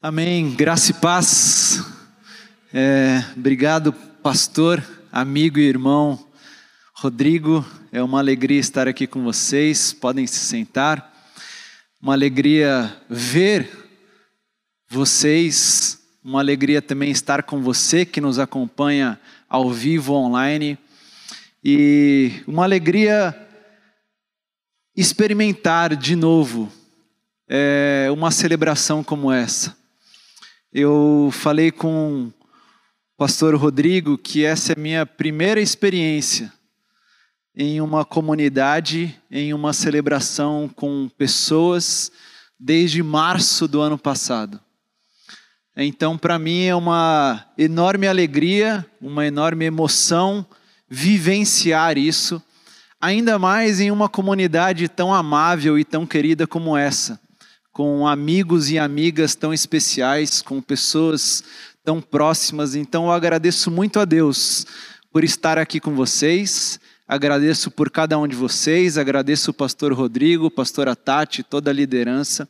Amém. Graça e paz. É, obrigado, pastor, amigo e irmão Rodrigo. É uma alegria estar aqui com vocês. Podem se sentar. Uma alegria ver vocês. Uma alegria também estar com você que nos acompanha ao vivo online. E uma alegria experimentar de novo é, uma celebração como essa. Eu falei com o pastor Rodrigo que essa é a minha primeira experiência em uma comunidade, em uma celebração com pessoas desde março do ano passado. Então, para mim é uma enorme alegria, uma enorme emoção vivenciar isso, ainda mais em uma comunidade tão amável e tão querida como essa com amigos e amigas tão especiais, com pessoas tão próximas. Então eu agradeço muito a Deus por estar aqui com vocês. Agradeço por cada um de vocês, agradeço o pastor Rodrigo, o pastor toda a liderança.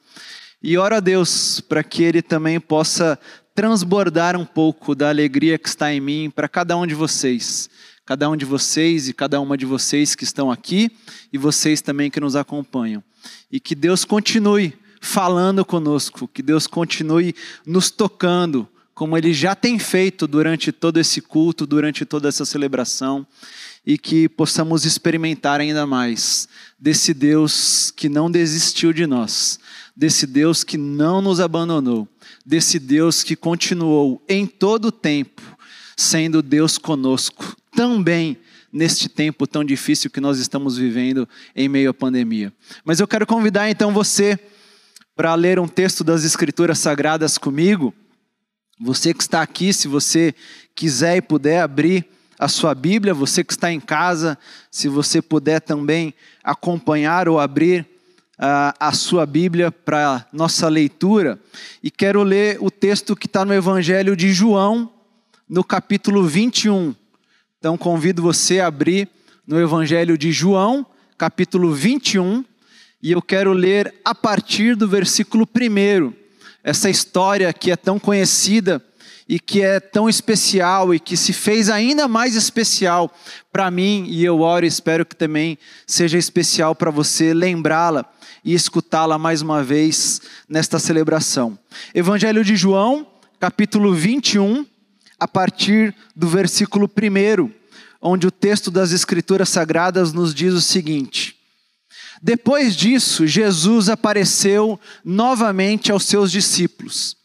E oro a Deus para que Ele também possa transbordar um pouco da alegria que está em mim para cada um de vocês. Cada um de vocês e cada uma de vocês que estão aqui e vocês também que nos acompanham. E que Deus continue falando conosco, que Deus continue nos tocando, como Ele já tem feito durante todo esse culto, durante toda essa celebração, e que possamos experimentar ainda mais desse Deus que não desistiu de nós, desse Deus que não nos abandonou, desse Deus que continuou em todo o tempo sendo Deus conosco, também neste tempo tão difícil que nós estamos vivendo em meio à pandemia. Mas eu quero convidar então você para ler um texto das Escrituras Sagradas comigo. Você que está aqui, se você quiser e puder abrir a sua Bíblia, você que está em casa, se você puder também acompanhar ou abrir uh, a sua Bíblia para nossa leitura. E quero ler o texto que está no Evangelho de João, no capítulo 21. Então convido você a abrir no Evangelho de João, capítulo 21 e eu quero ler a partir do versículo 1, essa história que é tão conhecida e que é tão especial e que se fez ainda mais especial para mim, e eu oro e espero que também seja especial para você lembrá-la e escutá-la mais uma vez nesta celebração. Evangelho de João, capítulo 21, a partir do versículo 1, onde o texto das Escrituras Sagradas nos diz o seguinte: depois disso, Jesus apareceu novamente aos seus discípulos,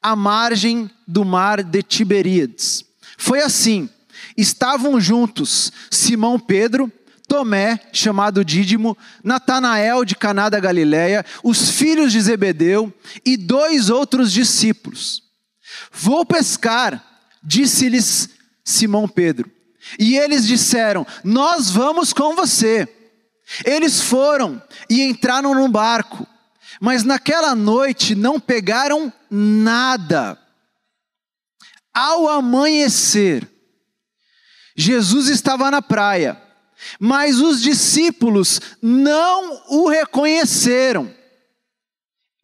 à margem do mar de Tiberíades. Foi assim: estavam juntos Simão Pedro, Tomé, chamado Dídimo, Natanael de Caná da Galileia, os filhos de Zebedeu e dois outros discípulos. Vou pescar, disse-lhes Simão Pedro. E eles disseram: Nós vamos com você. Eles foram e entraram num barco, mas naquela noite não pegaram nada. Ao amanhecer, Jesus estava na praia, mas os discípulos não o reconheceram.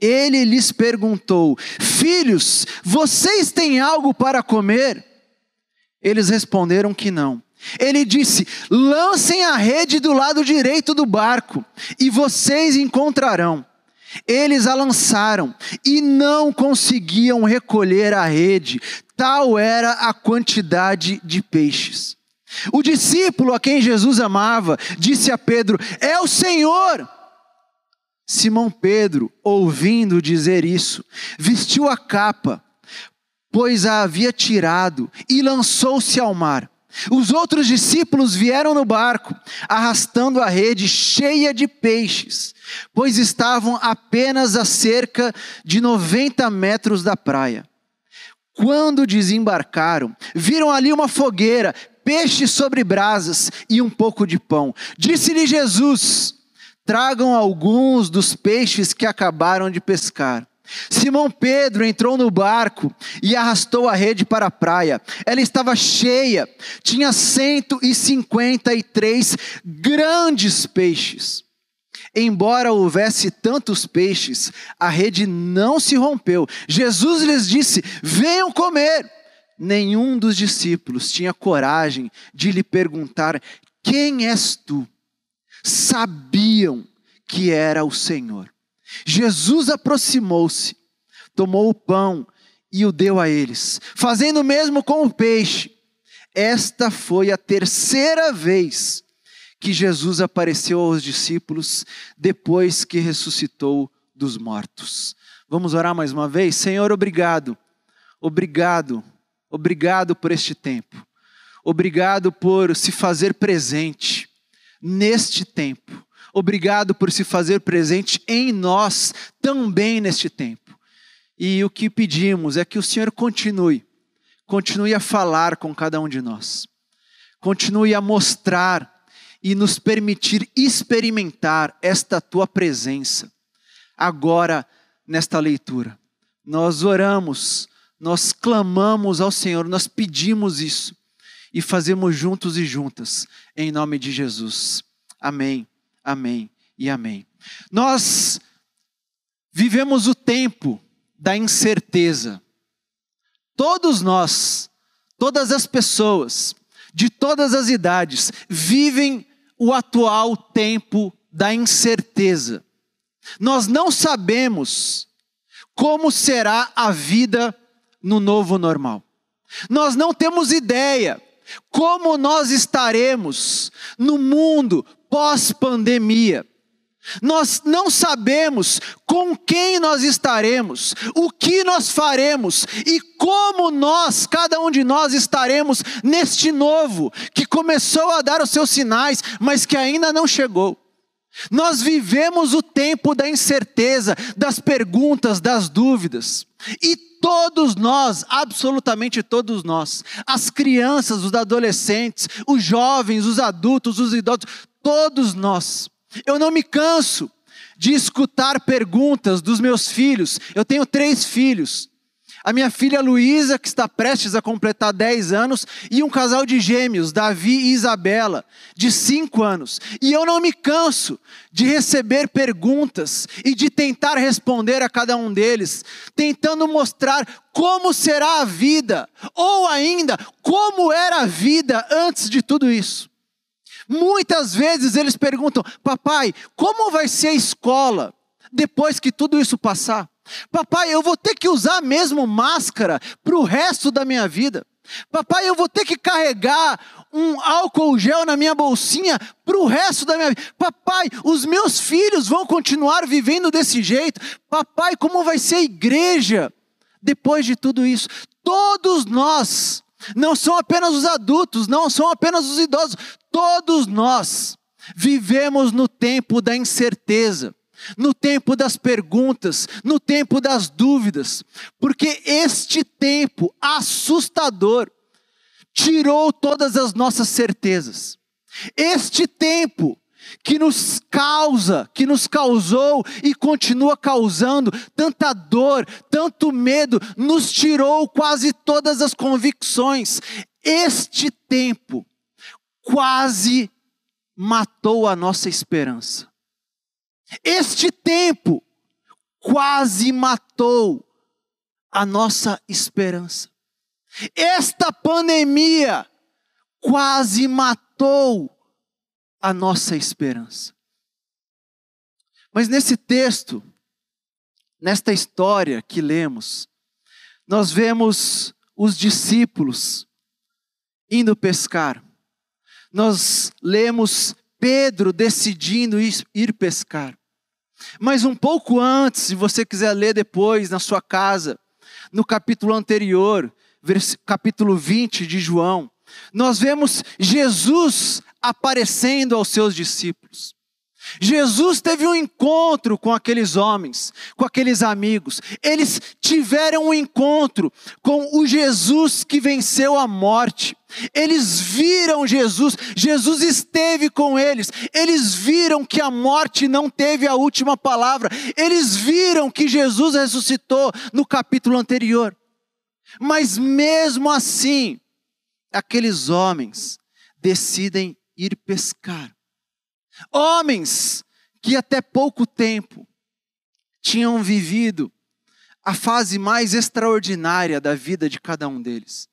Ele lhes perguntou: Filhos, vocês têm algo para comer? Eles responderam que não. Ele disse: lancem a rede do lado direito do barco, e vocês encontrarão. Eles a lançaram e não conseguiam recolher a rede, tal era a quantidade de peixes. O discípulo a quem Jesus amava disse a Pedro: É o Senhor. Simão Pedro, ouvindo dizer isso, vestiu a capa, pois a havia tirado, e lançou-se ao mar. Os outros discípulos vieram no barco, arrastando a rede cheia de peixes, pois estavam apenas a cerca de 90 metros da praia. Quando desembarcaram, viram ali uma fogueira, peixes sobre brasas e um pouco de pão. Disse-lhe Jesus: Tragam alguns dos peixes que acabaram de pescar. Simão Pedro entrou no barco e arrastou a rede para a praia. Ela estava cheia, tinha 153 grandes peixes. Embora houvesse tantos peixes, a rede não se rompeu. Jesus lhes disse: Venham comer. Nenhum dos discípulos tinha coragem de lhe perguntar: Quem és tu? Sabiam que era o Senhor. Jesus aproximou-se, tomou o pão e o deu a eles, fazendo o mesmo com o peixe. Esta foi a terceira vez que Jesus apareceu aos discípulos depois que ressuscitou dos mortos. Vamos orar mais uma vez? Senhor, obrigado. Obrigado. Obrigado por este tempo. Obrigado por se fazer presente neste tempo. Obrigado por se fazer presente em nós também neste tempo. E o que pedimos é que o Senhor continue, continue a falar com cada um de nós, continue a mostrar e nos permitir experimentar esta tua presença agora nesta leitura. Nós oramos, nós clamamos ao Senhor, nós pedimos isso e fazemos juntos e juntas, em nome de Jesus. Amém, amém e amém. Nós vivemos o tempo da incerteza. Todos nós, todas as pessoas, de todas as idades, vivem o atual tempo da incerteza. Nós não sabemos como será a vida no novo normal. Nós não temos ideia como nós estaremos no mundo pós-pandemia. Nós não sabemos com quem nós estaremos, o que nós faremos e como nós, cada um de nós, estaremos neste novo que começou a dar os seus sinais, mas que ainda não chegou. Nós vivemos o tempo da incerteza, das perguntas, das dúvidas. E todos nós, absolutamente todos nós, as crianças, os adolescentes, os jovens, os adultos, os idosos, todos nós, eu não me canso de escutar perguntas dos meus filhos. Eu tenho três filhos. A minha filha Luísa, que está prestes a completar 10 anos, e um casal de gêmeos, Davi e Isabela, de 5 anos. E eu não me canso de receber perguntas e de tentar responder a cada um deles, tentando mostrar como será a vida, ou ainda como era a vida antes de tudo isso. Muitas vezes eles perguntam: Papai, como vai ser a escola depois que tudo isso passar? Papai, eu vou ter que usar mesmo máscara para o resto da minha vida. Papai, eu vou ter que carregar um álcool gel na minha bolsinha para o resto da minha vida. Papai, os meus filhos vão continuar vivendo desse jeito. Papai, como vai ser a igreja depois de tudo isso? Todos nós, não são apenas os adultos, não são apenas os idosos, Todos nós vivemos no tempo da incerteza, no tempo das perguntas, no tempo das dúvidas, porque este tempo assustador tirou todas as nossas certezas. Este tempo que nos causa, que nos causou e continua causando tanta dor, tanto medo, nos tirou quase todas as convicções. Este tempo quase matou a nossa esperança. Este tempo quase matou a nossa esperança. Esta pandemia quase matou a nossa esperança. Mas nesse texto, nesta história que lemos, nós vemos os discípulos indo pescar nós lemos Pedro decidindo ir pescar. Mas um pouco antes, se você quiser ler depois na sua casa, no capítulo anterior, capítulo 20 de João, nós vemos Jesus aparecendo aos seus discípulos. Jesus teve um encontro com aqueles homens, com aqueles amigos. Eles tiveram um encontro com o Jesus que venceu a morte. Eles viram Jesus, Jesus esteve com eles. Eles viram que a morte não teve a última palavra. Eles viram que Jesus ressuscitou no capítulo anterior. Mas mesmo assim, aqueles homens decidem ir pescar. Homens que até pouco tempo tinham vivido a fase mais extraordinária da vida de cada um deles.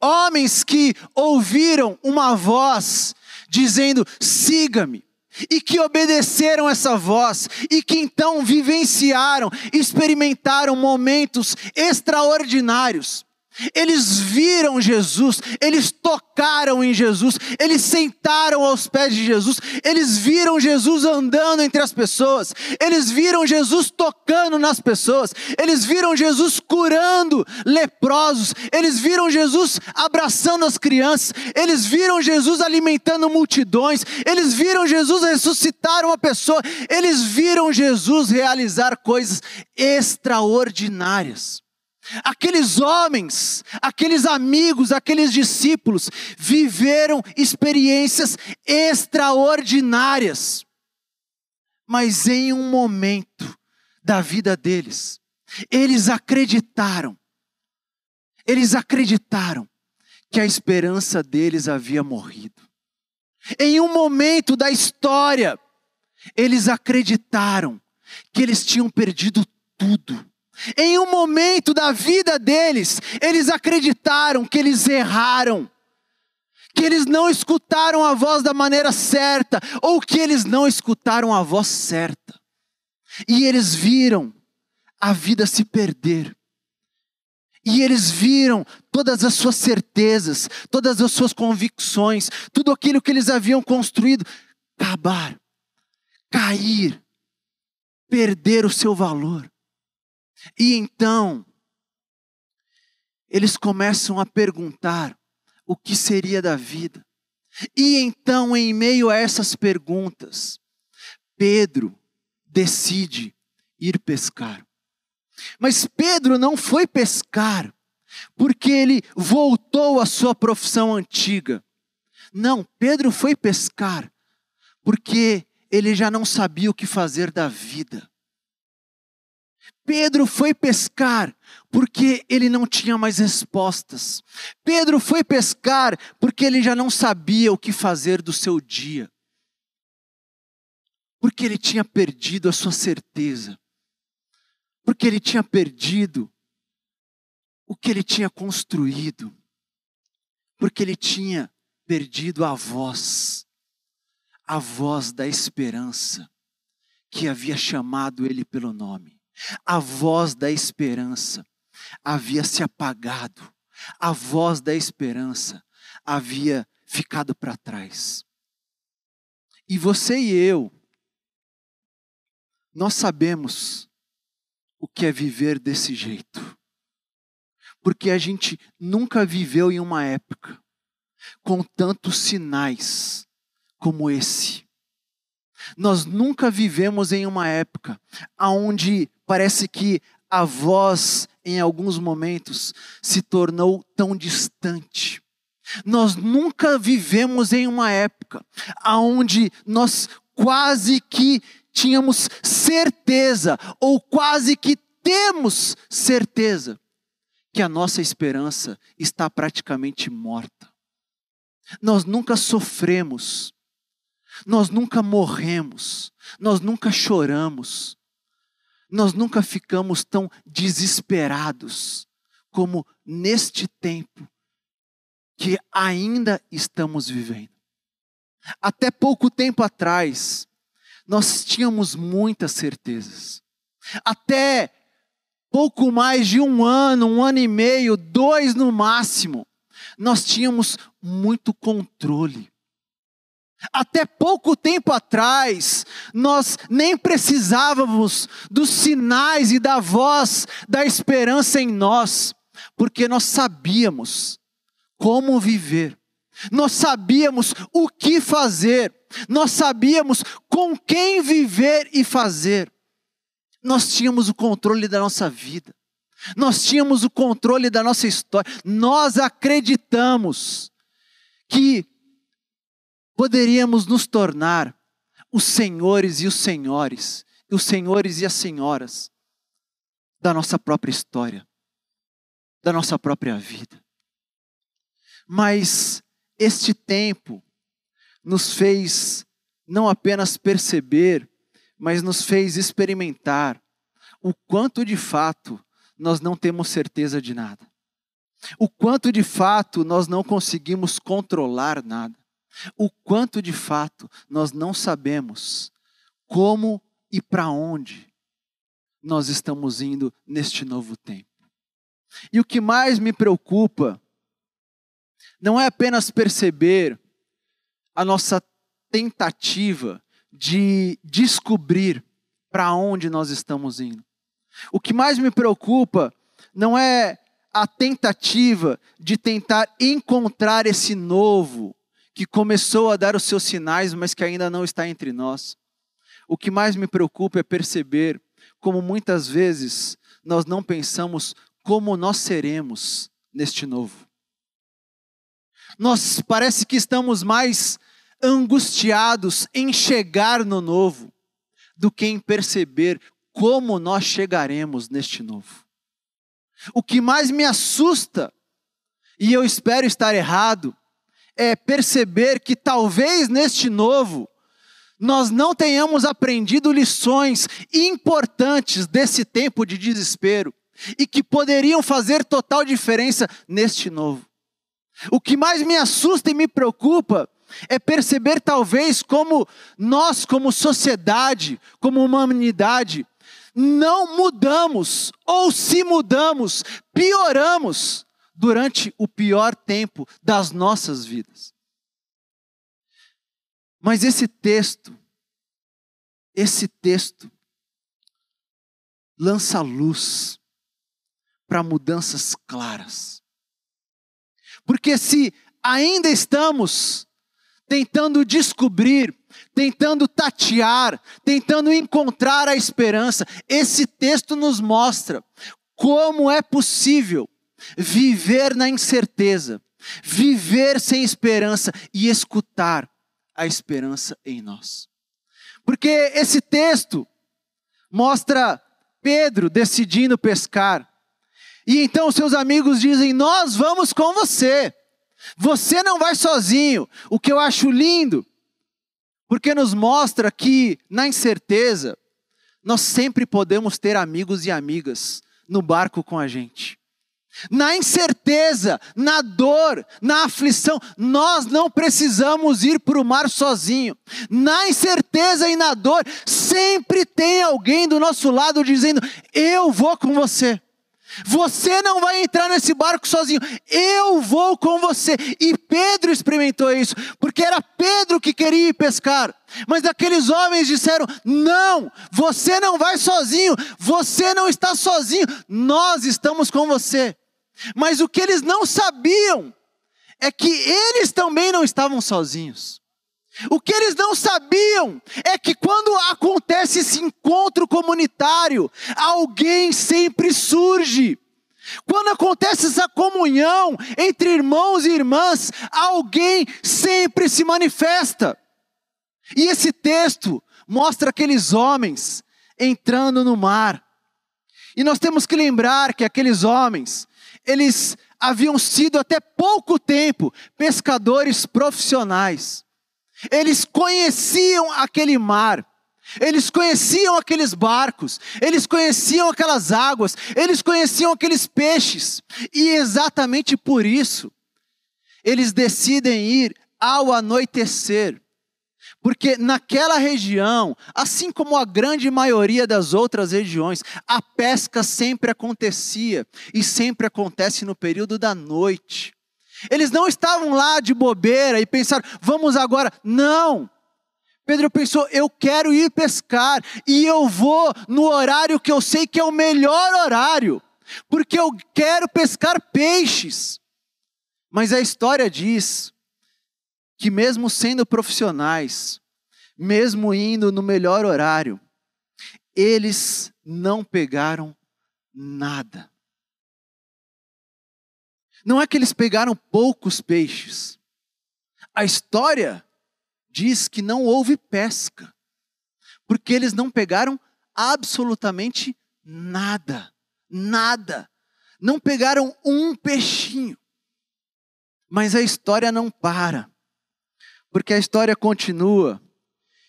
Homens que ouviram uma voz dizendo: siga-me, e que obedeceram essa voz, e que então vivenciaram, experimentaram momentos extraordinários. Eles viram Jesus, eles tocaram em Jesus, eles sentaram aos pés de Jesus, eles viram Jesus andando entre as pessoas, eles viram Jesus tocando nas pessoas, eles viram Jesus curando leprosos, eles viram Jesus abraçando as crianças, eles viram Jesus alimentando multidões, eles viram Jesus ressuscitar uma pessoa, eles viram Jesus realizar coisas extraordinárias. Aqueles homens, aqueles amigos, aqueles discípulos viveram experiências extraordinárias. Mas em um momento da vida deles, eles acreditaram, eles acreditaram que a esperança deles havia morrido. Em um momento da história, eles acreditaram que eles tinham perdido tudo em um momento da vida deles, eles acreditaram que eles erraram, que eles não escutaram a voz da maneira certa, ou que eles não escutaram a voz certa. E eles viram a vida se perder. E eles viram todas as suas certezas, todas as suas convicções, tudo aquilo que eles haviam construído acabar, cair, perder o seu valor. E então, eles começam a perguntar o que seria da vida. E então, em meio a essas perguntas, Pedro decide ir pescar. Mas Pedro não foi pescar porque ele voltou à sua profissão antiga. Não, Pedro foi pescar porque ele já não sabia o que fazer da vida. Pedro foi pescar porque ele não tinha mais respostas. Pedro foi pescar porque ele já não sabia o que fazer do seu dia. Porque ele tinha perdido a sua certeza. Porque ele tinha perdido o que ele tinha construído. Porque ele tinha perdido a voz, a voz da esperança que havia chamado ele pelo nome. A voz da esperança havia se apagado, a voz da esperança havia ficado para trás. E você e eu, nós sabemos o que é viver desse jeito, porque a gente nunca viveu em uma época com tantos sinais como esse. Nós nunca vivemos em uma época onde parece que a voz, em alguns momentos, se tornou tão distante. Nós nunca vivemos em uma época onde nós quase que tínhamos certeza, ou quase que temos certeza, que a nossa esperança está praticamente morta. Nós nunca sofremos, nós nunca morremos, nós nunca choramos, nós nunca ficamos tão desesperados como neste tempo que ainda estamos vivendo. Até pouco tempo atrás, nós tínhamos muitas certezas. Até pouco mais de um ano, um ano e meio, dois no máximo, nós tínhamos muito controle. Até pouco tempo atrás, nós nem precisávamos dos sinais e da voz da esperança em nós, porque nós sabíamos como viver, nós sabíamos o que fazer, nós sabíamos com quem viver e fazer. Nós tínhamos o controle da nossa vida, nós tínhamos o controle da nossa história, nós acreditamos que poderíamos nos tornar os senhores e os senhores, os senhores e as senhoras da nossa própria história, da nossa própria vida. Mas este tempo nos fez não apenas perceber, mas nos fez experimentar o quanto de fato nós não temos certeza de nada. O quanto de fato nós não conseguimos controlar nada. O quanto de fato nós não sabemos como e para onde nós estamos indo neste novo tempo. E o que mais me preocupa não é apenas perceber a nossa tentativa de descobrir para onde nós estamos indo. O que mais me preocupa não é a tentativa de tentar encontrar esse novo que começou a dar os seus sinais, mas que ainda não está entre nós. O que mais me preocupa é perceber como muitas vezes nós não pensamos como nós seremos neste novo. Nós parece que estamos mais angustiados em chegar no novo do que em perceber como nós chegaremos neste novo. O que mais me assusta, e eu espero estar errado, é perceber que talvez neste novo nós não tenhamos aprendido lições importantes desse tempo de desespero e que poderiam fazer total diferença neste novo. O que mais me assusta e me preocupa é perceber talvez como nós, como sociedade, como humanidade, não mudamos, ou se mudamos, pioramos durante o pior tempo das nossas vidas. Mas esse texto, esse texto, lança luz para mudanças claras. Porque se ainda estamos tentando descobrir, tentando tatear, tentando encontrar a esperança, esse texto nos mostra como é possível viver na incerteza, viver sem esperança e escutar a esperança em nós. Porque esse texto mostra Pedro decidindo pescar. E então seus amigos dizem: Nós vamos com você. Você não vai sozinho. O que eu acho lindo, porque nos mostra que na incerteza nós sempre podemos ter amigos e amigas no barco com a gente. Na incerteza, na dor, na aflição, nós não precisamos ir para o mar sozinho. Na incerteza e na dor, sempre tem alguém do nosso lado dizendo: Eu vou com você. Você não vai entrar nesse barco sozinho, eu vou com você. E Pedro experimentou isso, porque era Pedro que queria ir pescar. Mas aqueles homens disseram: Não, você não vai sozinho, você não está sozinho, nós estamos com você. Mas o que eles não sabiam é que eles também não estavam sozinhos. O que eles não sabiam é que quando acontece esse encontro comunitário, alguém sempre surge. Quando acontece essa comunhão entre irmãos e irmãs, alguém sempre se manifesta. E esse texto mostra aqueles homens entrando no mar. E nós temos que lembrar que aqueles homens, eles haviam sido até pouco tempo pescadores profissionais. Eles conheciam aquele mar, eles conheciam aqueles barcos, eles conheciam aquelas águas, eles conheciam aqueles peixes, e exatamente por isso, eles decidem ir ao anoitecer, porque naquela região, assim como a grande maioria das outras regiões, a pesca sempre acontecia e sempre acontece no período da noite. Eles não estavam lá de bobeira e pensaram, vamos agora. Não. Pedro pensou, eu quero ir pescar e eu vou no horário que eu sei que é o melhor horário, porque eu quero pescar peixes. Mas a história diz que, mesmo sendo profissionais, mesmo indo no melhor horário, eles não pegaram nada. Não é que eles pegaram poucos peixes. A história diz que não houve pesca, porque eles não pegaram absolutamente nada. Nada. Não pegaram um peixinho. Mas a história não para, porque a história continua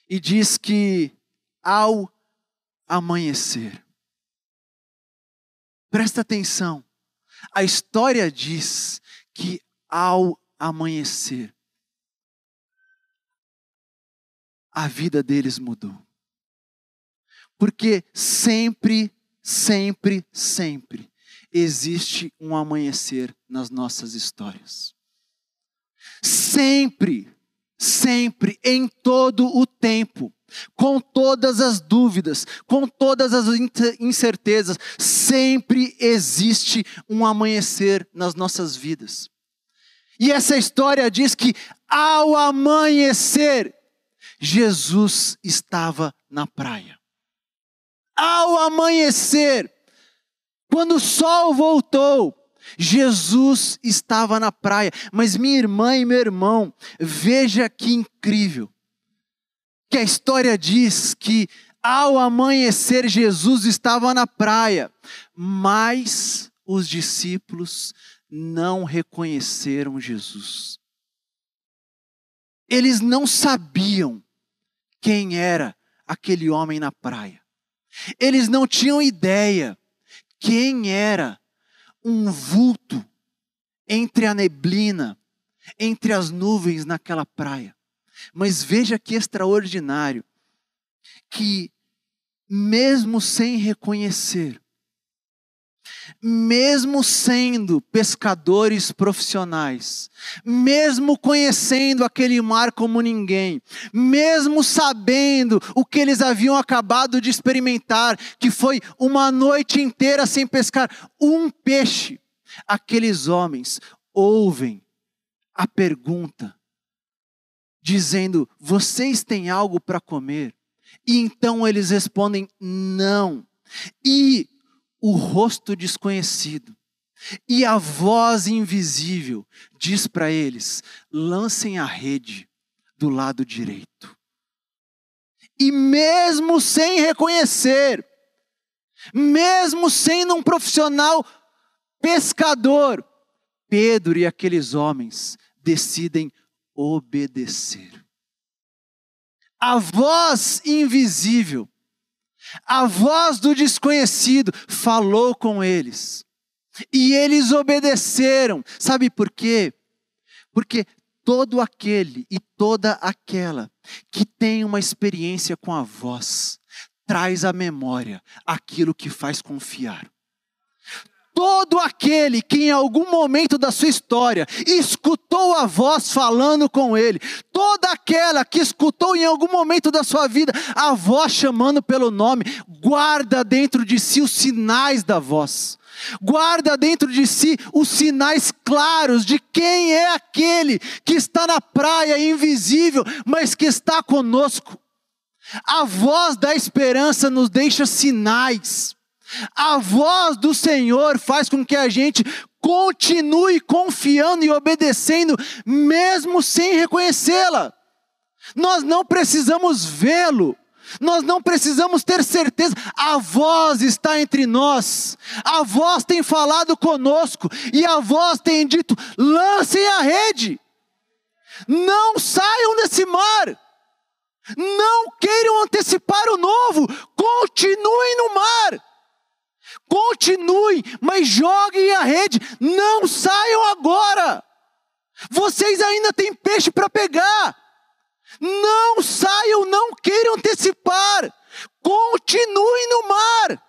e diz que ao amanhecer. Presta atenção. A história diz que ao amanhecer, a vida deles mudou. Porque sempre, sempre, sempre existe um amanhecer nas nossas histórias. Sempre, sempre, em todo o tempo, com todas as dúvidas, com todas as incertezas, sempre existe um amanhecer nas nossas vidas. E essa história diz que ao amanhecer, Jesus estava na praia. Ao amanhecer, quando o sol voltou, Jesus estava na praia. Mas minha irmã e meu irmão, veja que incrível. Que a história diz que ao amanhecer Jesus estava na praia, mas os discípulos não reconheceram Jesus. Eles não sabiam quem era aquele homem na praia. Eles não tinham ideia quem era um vulto entre a neblina, entre as nuvens naquela praia. Mas veja que extraordinário que, mesmo sem reconhecer, mesmo sendo pescadores profissionais, mesmo conhecendo aquele mar como ninguém, mesmo sabendo o que eles haviam acabado de experimentar, que foi uma noite inteira sem pescar um peixe, aqueles homens ouvem a pergunta, dizendo: Vocês têm algo para comer? E então eles respondem: Não. E o rosto desconhecido. E a voz invisível diz para eles: lancem a rede do lado direito. E mesmo sem reconhecer, mesmo sendo um profissional pescador, Pedro e aqueles homens decidem obedecer. A voz invisível a voz do desconhecido falou com eles. E eles obedeceram. Sabe por quê? Porque todo aquele e toda aquela que tem uma experiência com a voz traz à memória aquilo que faz confiar todo aquele que em algum momento da sua história escutou a voz falando com ele, toda aquela que escutou em algum momento da sua vida a voz chamando pelo nome, guarda dentro de si os sinais da voz. Guarda dentro de si os sinais claros de quem é aquele que está na praia invisível, mas que está conosco. A voz da esperança nos deixa sinais. A voz do Senhor faz com que a gente continue confiando e obedecendo, mesmo sem reconhecê-la. Nós não precisamos vê-lo, nós não precisamos ter certeza, a voz está entre nós, a voz tem falado conosco, e a voz tem dito: lancem a rede, não saiam desse mar, não queiram antecipar o novo, continuem no mar. Continuem, mas joguem a rede, não saiam agora. Vocês ainda têm peixe para pegar. Não saiam, não queiram antecipar. Continuem no mar.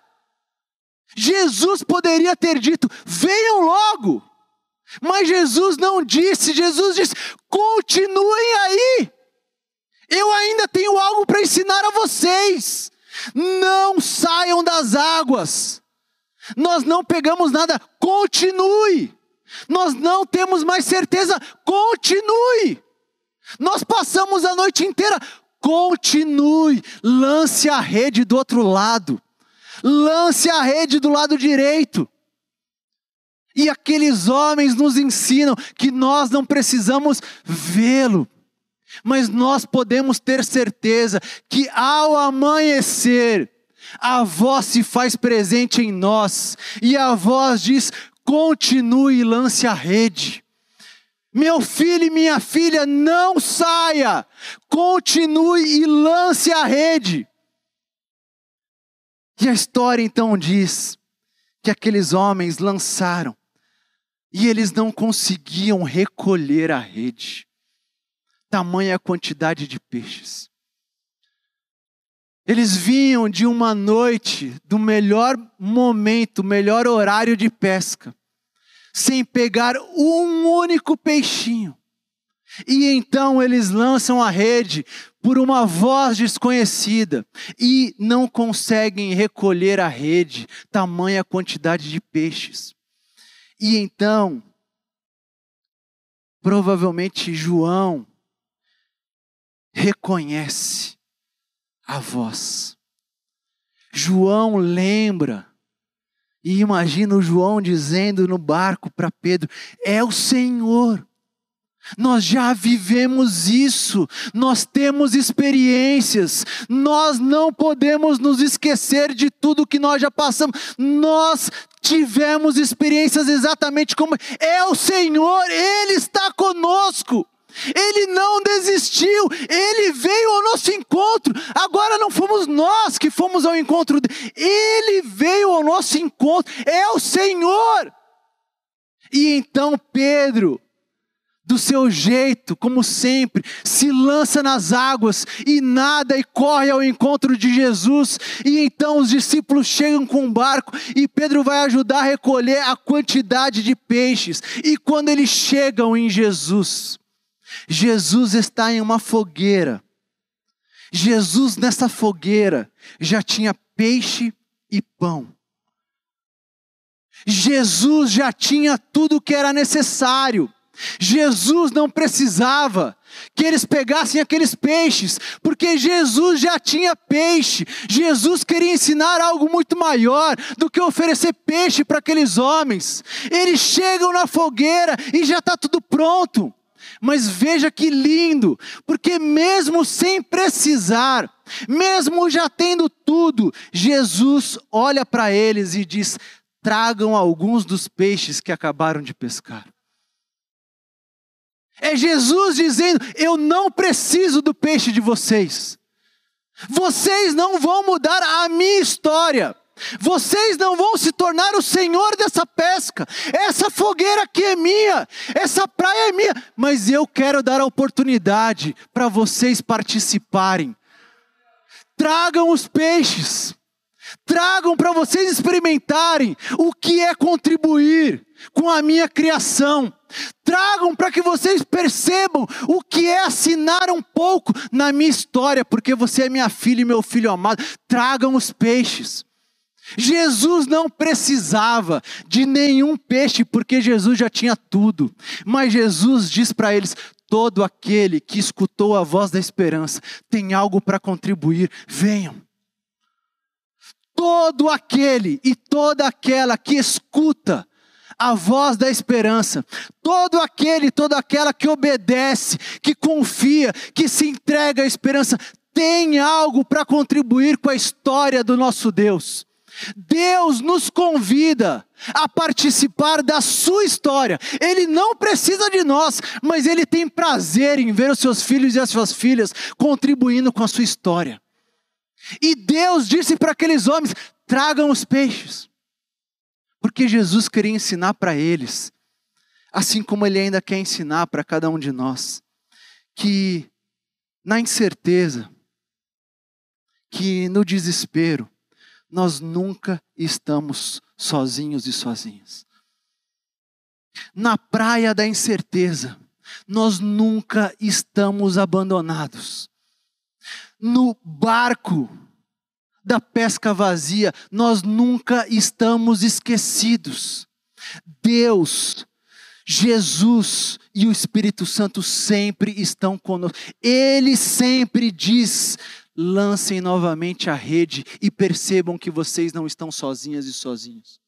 Jesus poderia ter dito: venham logo. Mas Jesus não disse, Jesus disse: continuem aí. Eu ainda tenho algo para ensinar a vocês. Não saiam das águas. Nós não pegamos nada, continue. Nós não temos mais certeza, continue. Nós passamos a noite inteira, continue. Lance a rede do outro lado. Lance a rede do lado direito. E aqueles homens nos ensinam que nós não precisamos vê-lo, mas nós podemos ter certeza que ao amanhecer, a voz se faz presente em nós, e a voz diz: continue e lance a rede. Meu filho e minha filha, não saia, continue e lance a rede. E a história então diz que aqueles homens lançaram e eles não conseguiam recolher a rede, tamanha quantidade de peixes. Eles vinham de uma noite, do melhor momento, melhor horário de pesca, sem pegar um único peixinho. E então eles lançam a rede por uma voz desconhecida e não conseguem recolher a rede, tamanha quantidade de peixes. E então, provavelmente João reconhece a voz. João lembra e imagina o João dizendo no barco para Pedro: É o Senhor. Nós já vivemos isso, nós temos experiências, nós não podemos nos esquecer de tudo que nós já passamos. Nós tivemos experiências exatamente como é o Senhor, Ele está conosco. Ele não desistiu, ele veio ao nosso encontro. Agora não fomos nós que fomos ao encontro dele, ele veio ao nosso encontro, é o Senhor. E então Pedro, do seu jeito, como sempre, se lança nas águas e nada e corre ao encontro de Jesus. E então os discípulos chegam com um barco e Pedro vai ajudar a recolher a quantidade de peixes. E quando eles chegam em Jesus, Jesus está em uma fogueira. Jesus nessa fogueira já tinha peixe e pão. Jesus já tinha tudo o que era necessário. Jesus não precisava que eles pegassem aqueles peixes, porque Jesus já tinha peixe. Jesus queria ensinar algo muito maior do que oferecer peixe para aqueles homens. Eles chegam na fogueira e já está tudo pronto. Mas veja que lindo, porque mesmo sem precisar, mesmo já tendo tudo, Jesus olha para eles e diz: tragam alguns dos peixes que acabaram de pescar. É Jesus dizendo: Eu não preciso do peixe de vocês. Vocês não vão mudar a minha história. Vocês não vão se tornar o senhor dessa pesca. Essa fogueira aqui é minha, essa praia é minha, mas eu quero dar a oportunidade para vocês participarem. Tragam os peixes, tragam para vocês experimentarem o que é contribuir com a minha criação. Tragam para que vocês percebam o que é assinar um pouco na minha história, porque você é minha filha e meu filho amado. Tragam os peixes. Jesus não precisava de nenhum peixe, porque Jesus já tinha tudo. Mas Jesus diz para eles: todo aquele que escutou a voz da esperança tem algo para contribuir, venham. Todo aquele e toda aquela que escuta a voz da esperança. Todo aquele, toda aquela que obedece, que confia, que se entrega à esperança, tem algo para contribuir com a história do nosso Deus. Deus nos convida a participar da sua história. Ele não precisa de nós, mas ele tem prazer em ver os seus filhos e as suas filhas contribuindo com a sua história. E Deus disse para aqueles homens: tragam os peixes. Porque Jesus queria ensinar para eles, assim como ele ainda quer ensinar para cada um de nós, que na incerteza, que no desespero, nós nunca estamos sozinhos e sozinhas. Na praia da incerteza, nós nunca estamos abandonados. No barco da pesca vazia, nós nunca estamos esquecidos. Deus, Jesus e o Espírito Santo sempre estão conosco. Ele sempre diz: lancem novamente a rede e percebam que vocês não estão sozinhas e sozinhos.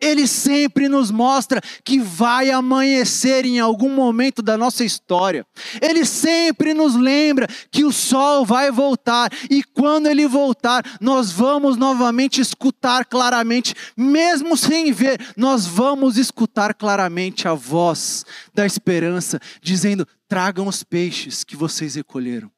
Ele sempre nos mostra que vai amanhecer em algum momento da nossa história. Ele sempre nos lembra que o sol vai voltar e quando ele voltar, nós vamos novamente escutar claramente, mesmo sem ver, nós vamos escutar claramente a voz da esperança dizendo: tragam os peixes que vocês recolheram.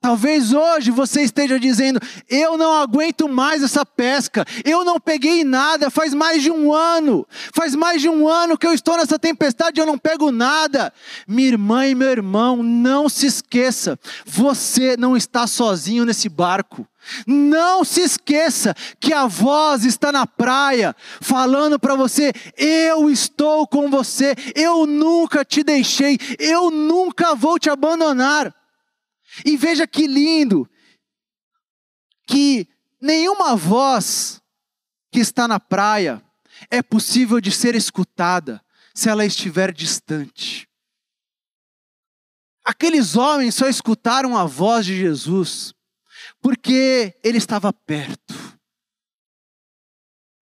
Talvez hoje você esteja dizendo: eu não aguento mais essa pesca, eu não peguei nada, faz mais de um ano, faz mais de um ano que eu estou nessa tempestade e eu não pego nada. Minha irmã e meu irmão, não se esqueça, você não está sozinho nesse barco. Não se esqueça que a voz está na praia, falando para você: eu estou com você, eu nunca te deixei, eu nunca vou te abandonar. E veja que lindo, que nenhuma voz que está na praia é possível de ser escutada se ela estiver distante. Aqueles homens só escutaram a voz de Jesus porque ele estava perto.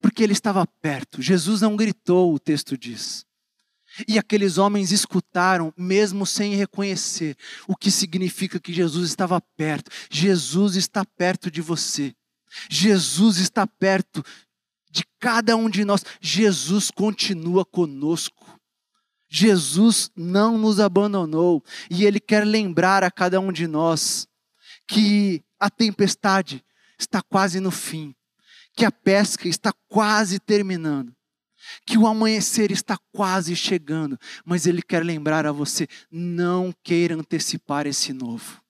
Porque ele estava perto. Jesus não gritou, o texto diz. E aqueles homens escutaram, mesmo sem reconhecer, o que significa que Jesus estava perto. Jesus está perto de você. Jesus está perto de cada um de nós. Jesus continua conosco. Jesus não nos abandonou e Ele quer lembrar a cada um de nós que a tempestade está quase no fim, que a pesca está quase terminando que o amanhecer está quase chegando, mas Ele quer lembrar a você: não queira antecipar esse novo.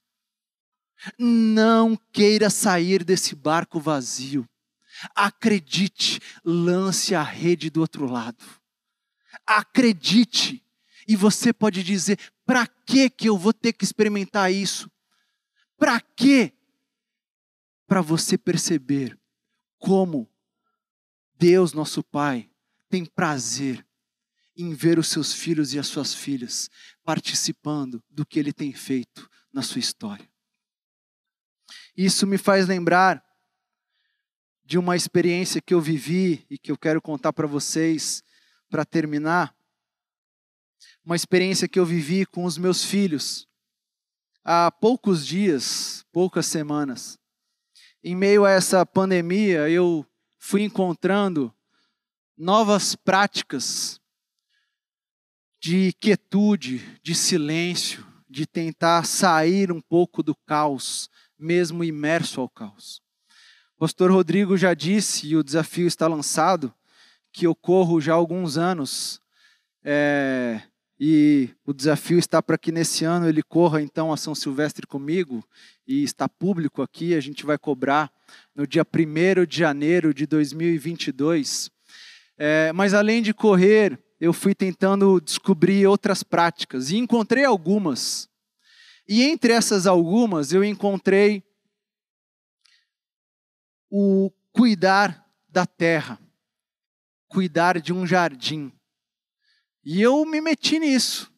Não queira sair desse barco vazio. Acredite, lance a rede do outro lado. Acredite. E você pode dizer: para que que eu vou ter que experimentar isso? Para quê? Para você perceber como Deus, nosso Pai, tem prazer em ver os seus filhos e as suas filhas participando do que ele tem feito na sua história. Isso me faz lembrar de uma experiência que eu vivi e que eu quero contar para vocês para terminar. Uma experiência que eu vivi com os meus filhos há poucos dias, poucas semanas. Em meio a essa pandemia, eu fui encontrando novas práticas de quietude, de silêncio, de tentar sair um pouco do caos, mesmo imerso ao caos. O pastor Rodrigo já disse, e o desafio está lançado, que eu corro já há alguns anos, é, e o desafio está para que nesse ano ele corra então a São Silvestre comigo, e está público aqui, a gente vai cobrar no dia 1 de janeiro de 2022. É, mas além de correr, eu fui tentando descobrir outras práticas e encontrei algumas. E entre essas algumas, eu encontrei o cuidar da terra, cuidar de um jardim. E eu me meti nisso.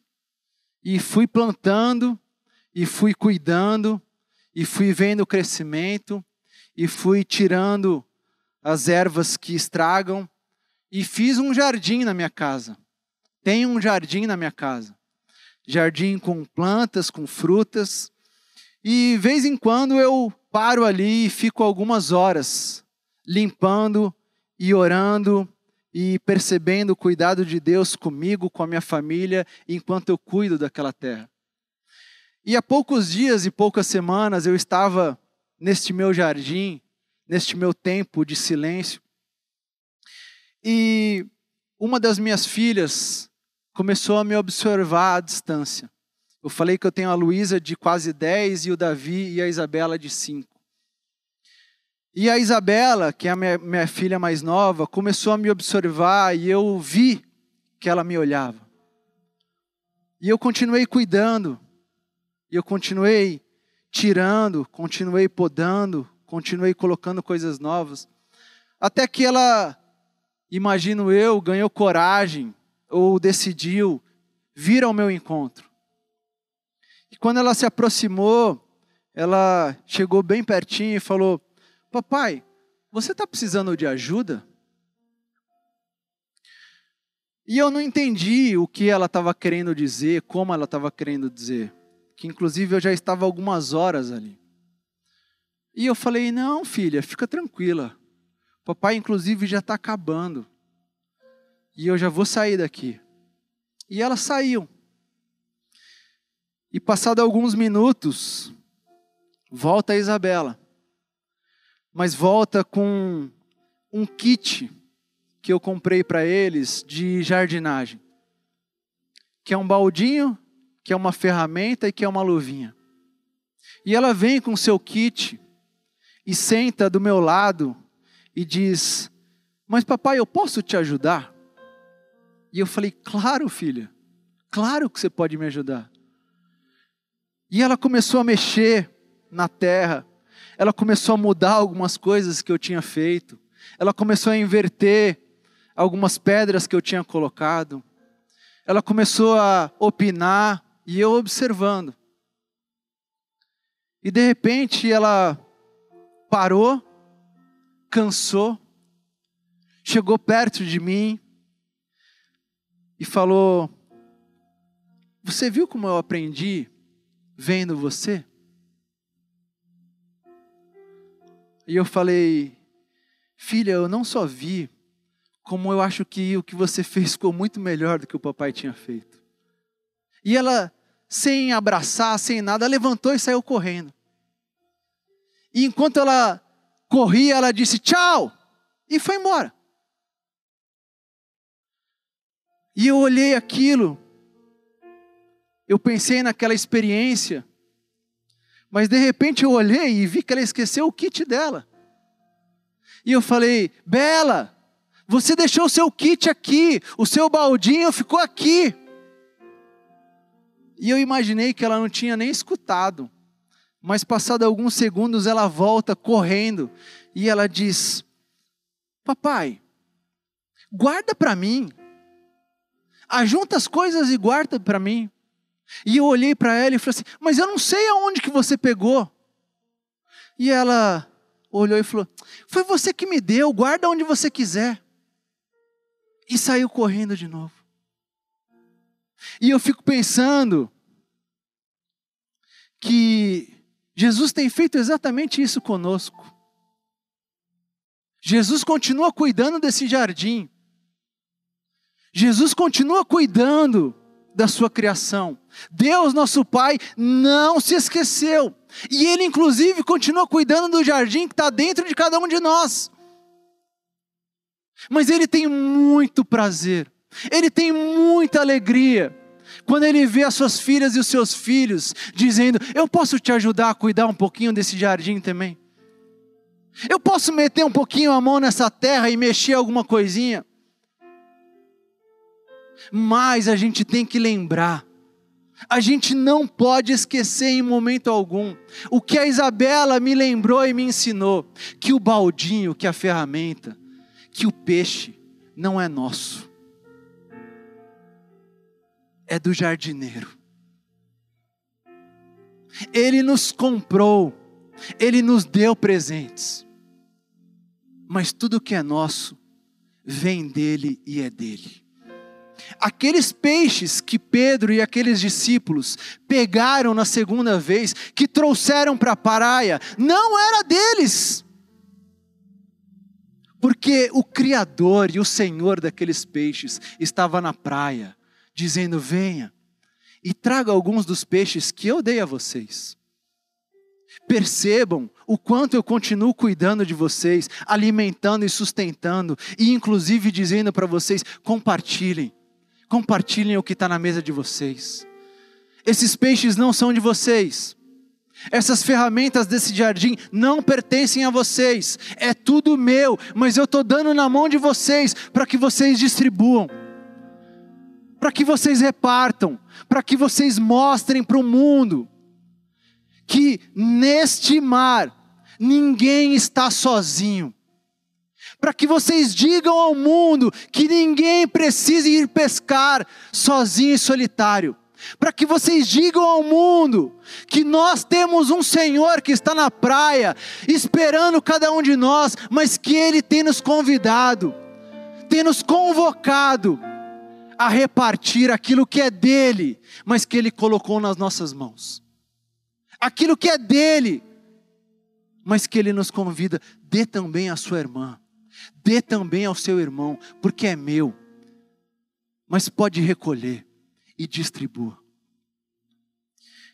E fui plantando, e fui cuidando, e fui vendo o crescimento, e fui tirando as ervas que estragam, e fiz um jardim na minha casa. Tenho um jardim na minha casa. Jardim com plantas, com frutas. E vez em quando eu paro ali e fico algumas horas limpando e orando e percebendo o cuidado de Deus comigo, com a minha família, enquanto eu cuido daquela terra. E há poucos dias e poucas semanas eu estava neste meu jardim, neste meu tempo de silêncio, e uma das minhas filhas começou a me observar à distância. Eu falei que eu tenho a Luísa de quase 10 e o Davi e a Isabela de 5. E a Isabela, que é a minha, minha filha mais nova, começou a me observar e eu vi que ela me olhava. E eu continuei cuidando, e eu continuei tirando, continuei podando, continuei colocando coisas novas, até que ela imagino eu, ganhou coragem ou decidiu vir ao meu encontro. E quando ela se aproximou, ela chegou bem pertinho e falou: Papai, você está precisando de ajuda? E eu não entendi o que ela estava querendo dizer, como ela estava querendo dizer. Que inclusive eu já estava algumas horas ali. E eu falei: Não, filha, fica tranquila. Papai, inclusive, já está acabando. E eu já vou sair daqui. E elas saíam. E passado alguns minutos, volta a Isabela, mas volta com um kit que eu comprei para eles de jardinagem, que é um baldinho, que é uma ferramenta e que é uma luvinha. E ela vem com seu kit e senta do meu lado e diz: Mas papai, eu posso te ajudar? E eu falei: Claro, filha, claro que você pode me ajudar. E ela começou a mexer na terra, ela começou a mudar algumas coisas que eu tinha feito, ela começou a inverter algumas pedras que eu tinha colocado, ela começou a opinar e eu observando. E de repente ela parou, cansou, chegou perto de mim e falou: Você viu como eu aprendi vendo você? E eu falei: Filha, eu não só vi, como eu acho que o que você fez ficou muito melhor do que o papai tinha feito. E ela sem abraçar, sem nada, levantou e saiu correndo. E enquanto ela corria, ela disse tchau e foi embora. E eu olhei aquilo, eu pensei naquela experiência, mas de repente eu olhei e vi que ela esqueceu o kit dela. E eu falei: Bela, você deixou o seu kit aqui, o seu baldinho ficou aqui. E eu imaginei que ela não tinha nem escutado. Mas passado alguns segundos ela volta correndo e ela diz: Papai, guarda para mim. Ajunta as coisas e guarda para mim. E eu olhei para ela e falei assim: Mas eu não sei aonde que você pegou. E ela olhou e falou: Foi você que me deu, guarda onde você quiser. E saiu correndo de novo. E eu fico pensando que Jesus tem feito exatamente isso conosco. Jesus continua cuidando desse jardim. Jesus continua cuidando da sua criação. Deus, nosso Pai, não se esqueceu. E Ele, inclusive, continua cuidando do jardim que está dentro de cada um de nós. Mas Ele tem muito prazer, Ele tem muita alegria quando ele vê as suas filhas e os seus filhos dizendo: Eu posso te ajudar a cuidar um pouquinho desse jardim também? Eu posso meter um pouquinho a mão nessa terra e mexer alguma coisinha? Mas a gente tem que lembrar, a gente não pode esquecer em momento algum o que a Isabela me lembrou e me ensinou: que o baldinho, que a ferramenta, que o peixe não é nosso é do jardineiro. Ele nos comprou, ele nos deu presentes, mas tudo que é nosso vem dele e é dele. Aqueles peixes que Pedro e aqueles discípulos pegaram na segunda vez, que trouxeram para a praia, não era deles. Porque o Criador e o Senhor daqueles peixes estava na praia dizendo: Venha e traga alguns dos peixes que eu dei a vocês. Percebam o quanto eu continuo cuidando de vocês, alimentando e sustentando, e inclusive dizendo para vocês: compartilhem, compartilhem o que está na mesa de vocês. Esses peixes não são de vocês. Essas ferramentas desse jardim não pertencem a vocês, é tudo meu, mas eu estou dando na mão de vocês para que vocês distribuam para que vocês repartam, para que vocês mostrem para o mundo que neste mar ninguém está sozinho. Para que vocês digam ao mundo que ninguém precisa ir pescar sozinho e solitário. Para que vocês digam ao mundo que nós temos um Senhor que está na praia, esperando cada um de nós, mas que Ele tem nos convidado, tem nos convocado a repartir aquilo que é dele, mas que ele colocou nas nossas mãos. Aquilo que é dele, mas que ele nos convida, dê também à sua irmã, dê também ao seu irmão, porque é meu. Mas pode recolher e distribua.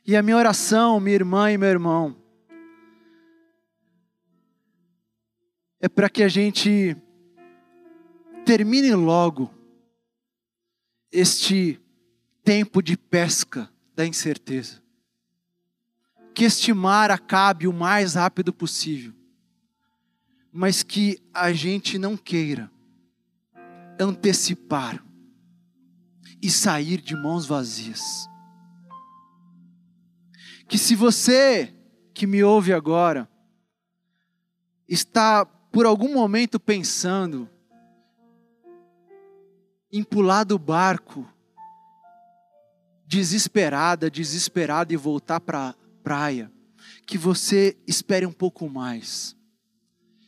E a minha oração, minha irmã e meu irmão, é para que a gente termine logo este tempo de pesca da incerteza. Que este mar acabe o mais rápido possível, mas que a gente não queira antecipar e sair de mãos vazias. Que se você que me ouve agora está por algum momento pensando em pular do barco, desesperada, desesperada e voltar para a praia, que você espere um pouco mais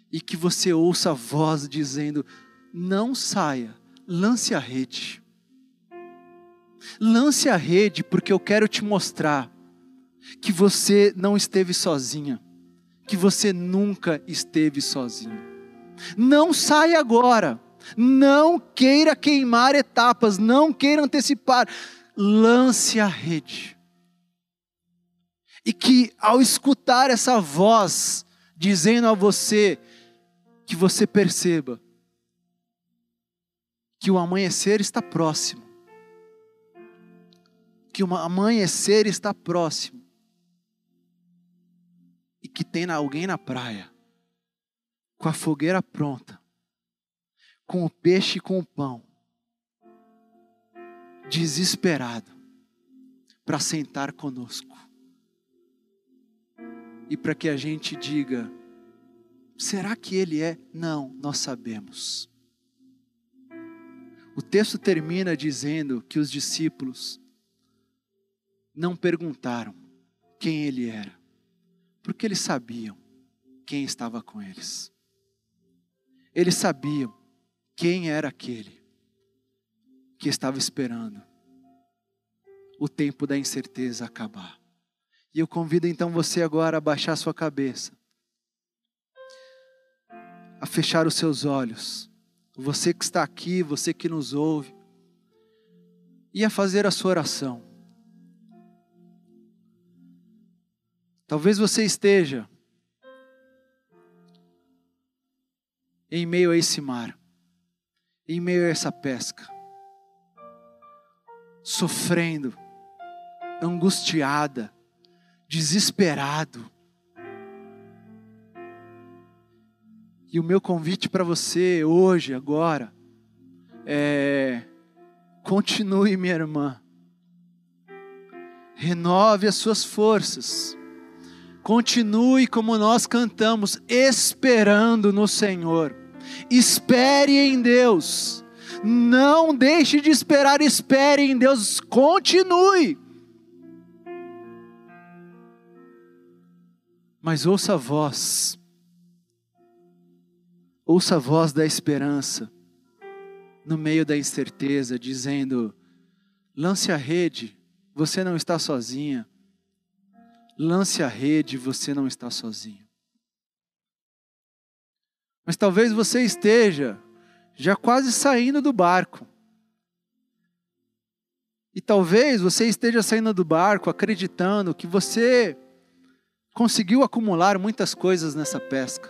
e que você ouça a voz dizendo: não saia, lance a rede. Lance a rede, porque eu quero te mostrar que você não esteve sozinha, que você nunca esteve sozinho. Não saia agora, não queira queimar etapas, não queira antecipar, lance a rede. E que ao escutar essa voz dizendo a você, que você perceba que o amanhecer está próximo. Que o amanhecer está próximo. E que tem alguém na praia, com a fogueira pronta, com o peixe e com o pão, desesperado, para sentar conosco. E para que a gente diga: será que ele é? Não, nós sabemos. O texto termina dizendo que os discípulos não perguntaram quem ele era, porque eles sabiam quem estava com eles. Eles sabiam quem era aquele que estava esperando o tempo da incerteza acabar. E eu convido então você agora a baixar sua cabeça, a fechar os seus olhos você que está aqui, você que nos ouve, e a fazer a sua oração. Talvez você esteja em meio a esse mar, em meio a essa pesca, sofrendo, angustiada, desesperado, E o meu convite para você hoje, agora, é: continue, minha irmã. Renove as suas forças. Continue como nós cantamos, esperando no Senhor. Espere em Deus. Não deixe de esperar, espere em Deus. Continue. Mas ouça a voz Ouça a voz da esperança no meio da incerteza, dizendo: lance a rede, você não está sozinha. Lance a rede, você não está sozinho. Mas talvez você esteja já quase saindo do barco. E talvez você esteja saindo do barco acreditando que você conseguiu acumular muitas coisas nessa pesca.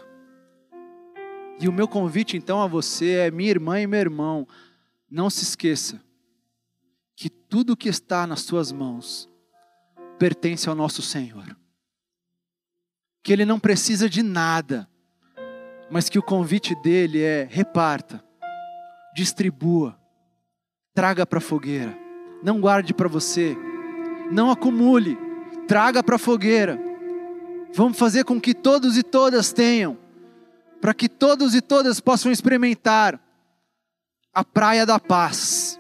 E o meu convite então a você é, minha irmã e meu irmão, não se esqueça que tudo que está nas suas mãos pertence ao nosso Senhor. Que Ele não precisa de nada, mas que o convite dele é: reparta, distribua, traga para a fogueira, não guarde para você, não acumule, traga para a fogueira. Vamos fazer com que todos e todas tenham para que todos e todas possam experimentar a praia da paz,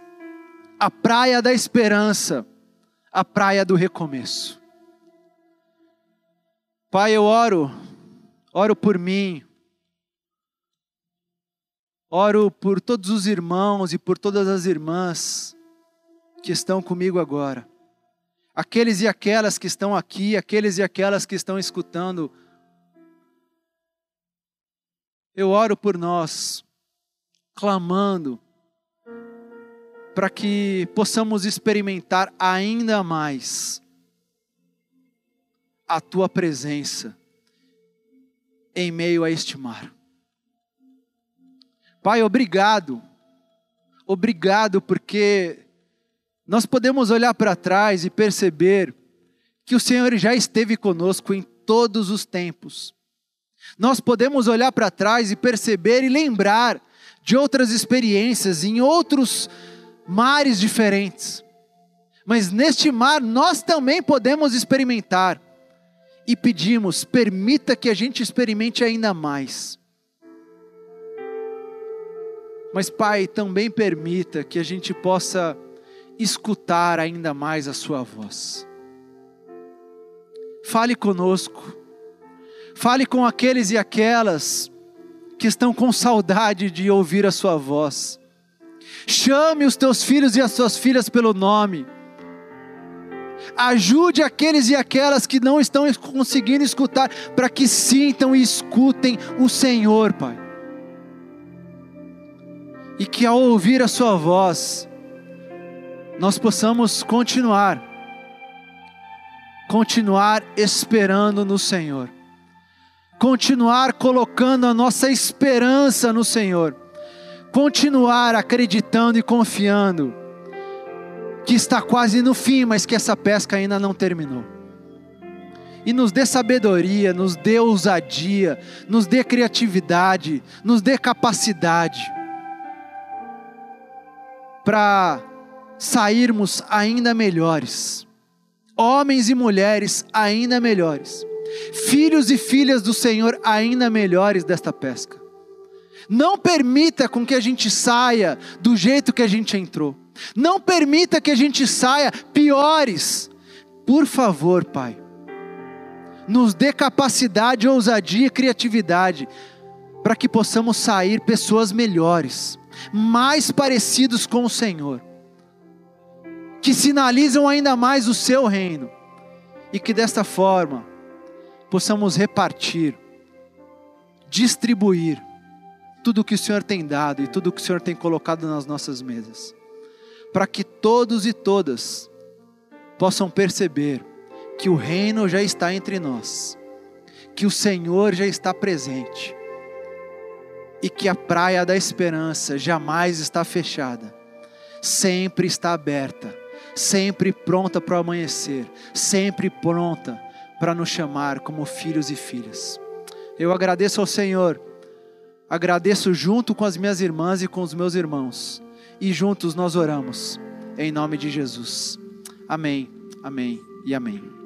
a praia da esperança, a praia do recomeço. Pai, eu oro, oro por mim, oro por todos os irmãos e por todas as irmãs que estão comigo agora, aqueles e aquelas que estão aqui, aqueles e aquelas que estão escutando eu oro por nós, clamando para que possamos experimentar ainda mais a tua presença em meio a este mar. Pai, obrigado. Obrigado porque nós podemos olhar para trás e perceber que o Senhor já esteve conosco em todos os tempos. Nós podemos olhar para trás e perceber e lembrar de outras experiências em outros mares diferentes. Mas neste mar nós também podemos experimentar e pedimos, permita que a gente experimente ainda mais. Mas, Pai, também permita que a gente possa escutar ainda mais a Sua voz. Fale conosco, fale com aqueles e aquelas que estão com saudade de ouvir a Sua voz. Chame os teus filhos e as suas filhas pelo nome Ajude aqueles e aquelas que não estão conseguindo escutar, para que sintam e escutem o Senhor, Pai. E que ao ouvir a Sua voz, nós possamos continuar, continuar esperando no Senhor, continuar colocando a nossa esperança no Senhor, continuar acreditando e confiando que está quase no fim, mas que essa pesca ainda não terminou. E nos dê sabedoria, nos dê ousadia, nos dê criatividade, nos dê capacidade para sairmos ainda melhores, homens e mulheres ainda melhores, filhos e filhas do Senhor ainda melhores desta pesca. Não permita com que a gente saia do jeito que a gente entrou. Não permita que a gente saia piores. Por favor, Pai, nos dê capacidade, ousadia e criatividade para que possamos sair pessoas melhores, mais parecidos com o Senhor, que sinalizam ainda mais o seu reino e que desta forma possamos repartir, distribuir tudo o que o Senhor tem dado e tudo o que o Senhor tem colocado nas nossas mesas para que todos e todas possam perceber que o reino já está entre nós, que o Senhor já está presente e que a praia da esperança jamais está fechada, sempre está aberta, sempre pronta para o amanhecer, sempre pronta para nos chamar como filhos e filhas. Eu agradeço ao Senhor, agradeço junto com as minhas irmãs e com os meus irmãos e juntos nós oramos, em nome de Jesus. Amém, amém e amém.